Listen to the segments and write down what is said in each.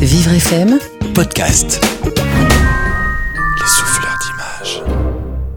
Vivre FM Podcast.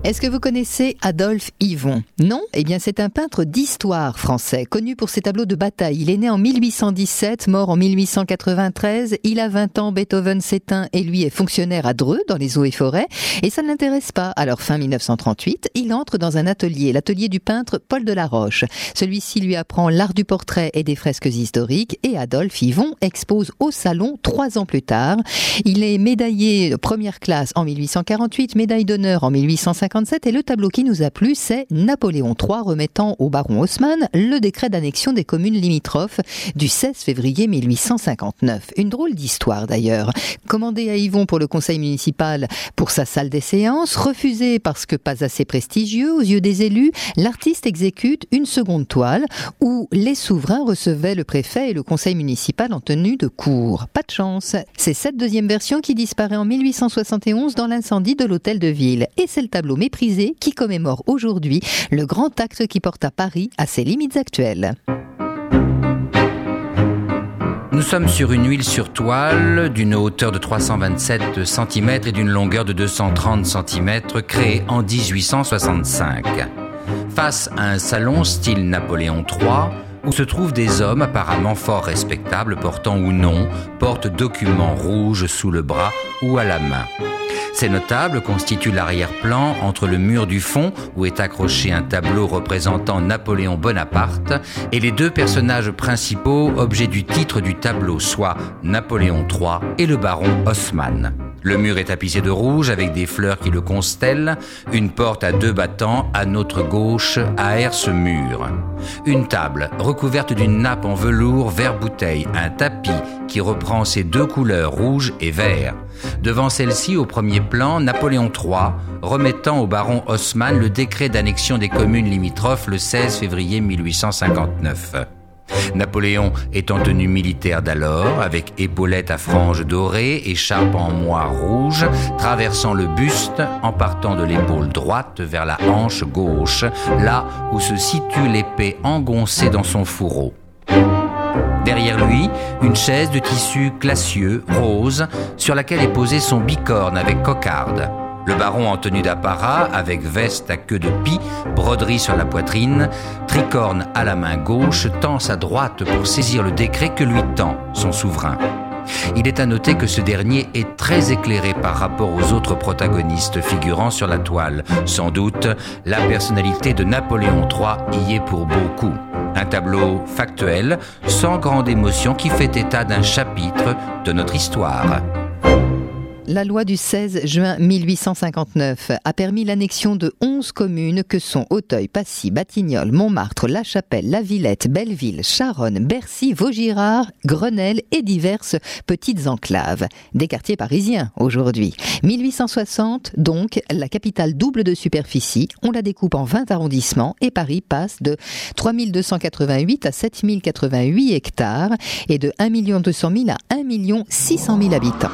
Est-ce que vous connaissez Adolphe Yvon? Non? Eh bien, c'est un peintre d'histoire français, connu pour ses tableaux de bataille. Il est né en 1817, mort en 1893. Il a 20 ans, Beethoven s'éteint et lui est fonctionnaire à Dreux, dans les eaux et forêts. Et ça ne l'intéresse pas. Alors, fin 1938, il entre dans un atelier, l'atelier du peintre Paul Delaroche. Celui-ci lui apprend l'art du portrait et des fresques historiques. Et Adolphe Yvon expose au salon trois ans plus tard. Il est médaillé première classe en 1848, médaille d'honneur en 1850 et le tableau qui nous a plu, c'est Napoléon III remettant au baron Haussmann le décret d'annexion des communes limitrophes du 16 février 1859. Une drôle d'histoire d'ailleurs. Commandé à Yvon pour le conseil municipal pour sa salle des séances, refusé parce que pas assez prestigieux aux yeux des élus, l'artiste exécute une seconde toile où les souverains recevaient le préfet et le conseil municipal en tenue de cour. Pas de chance. C'est cette deuxième version qui disparaît en 1871 dans l'incendie de l'hôtel de ville. Et c'est le tableau qui commémore aujourd'hui le grand acte qui porte à Paris à ses limites actuelles. Nous sommes sur une huile sur toile d'une hauteur de 327 cm et d'une longueur de 230 cm créée en 1865. Face à un salon style Napoléon III, où se trouvent des hommes apparemment fort respectables portant ou non porte-documents rouges sous le bras ou à la main. Ces notables constituent l'arrière-plan entre le mur du fond, où est accroché un tableau représentant Napoléon Bonaparte, et les deux personnages principaux, objets du titre du tableau, soit Napoléon III et le baron Haussmann. Le mur est tapissé de rouge avec des fleurs qui le constellent. Une porte à deux battants à notre gauche aère ce mur. Une table recouverte d'une nappe en velours vert bouteille, un tapis qui reprend ses deux couleurs rouge et vert. Devant celle-ci, au premier plan, Napoléon III remettant au baron Haussmann le décret d'annexion des communes limitrophes le 16 février 1859. Napoléon est en tenue militaire d'alors, avec épaulettes à franges dorées, écharpe en moire rouge, traversant le buste en partant de l'épaule droite vers la hanche gauche, là où se situe l'épée engoncée dans son fourreau. Derrière lui, une chaise de tissu classieux, rose, sur laquelle est posé son bicorne avec cocarde. Le baron en tenue d'apparat, avec veste à queue de pie, broderie sur la poitrine, tricorne à la main gauche, tend sa droite pour saisir le décret que lui tend son souverain. Il est à noter que ce dernier est très éclairé par rapport aux autres protagonistes figurant sur la toile. Sans doute, la personnalité de Napoléon III y est pour beaucoup. Un tableau factuel, sans grande émotion, qui fait état d'un chapitre de notre histoire. La loi du 16 juin 1859 a permis l'annexion de 11 communes que sont Auteuil, Passy, Batignolles, Montmartre, La Chapelle, La Villette, Belleville, Charonne, Bercy, Vaugirard, Grenelle et diverses petites enclaves. Des quartiers parisiens aujourd'hui. 1860, donc, la capitale double de superficie. On la découpe en 20 arrondissements et Paris passe de 3288 à 7088 hectares et de 1 200 000 à 1 600 000 habitants.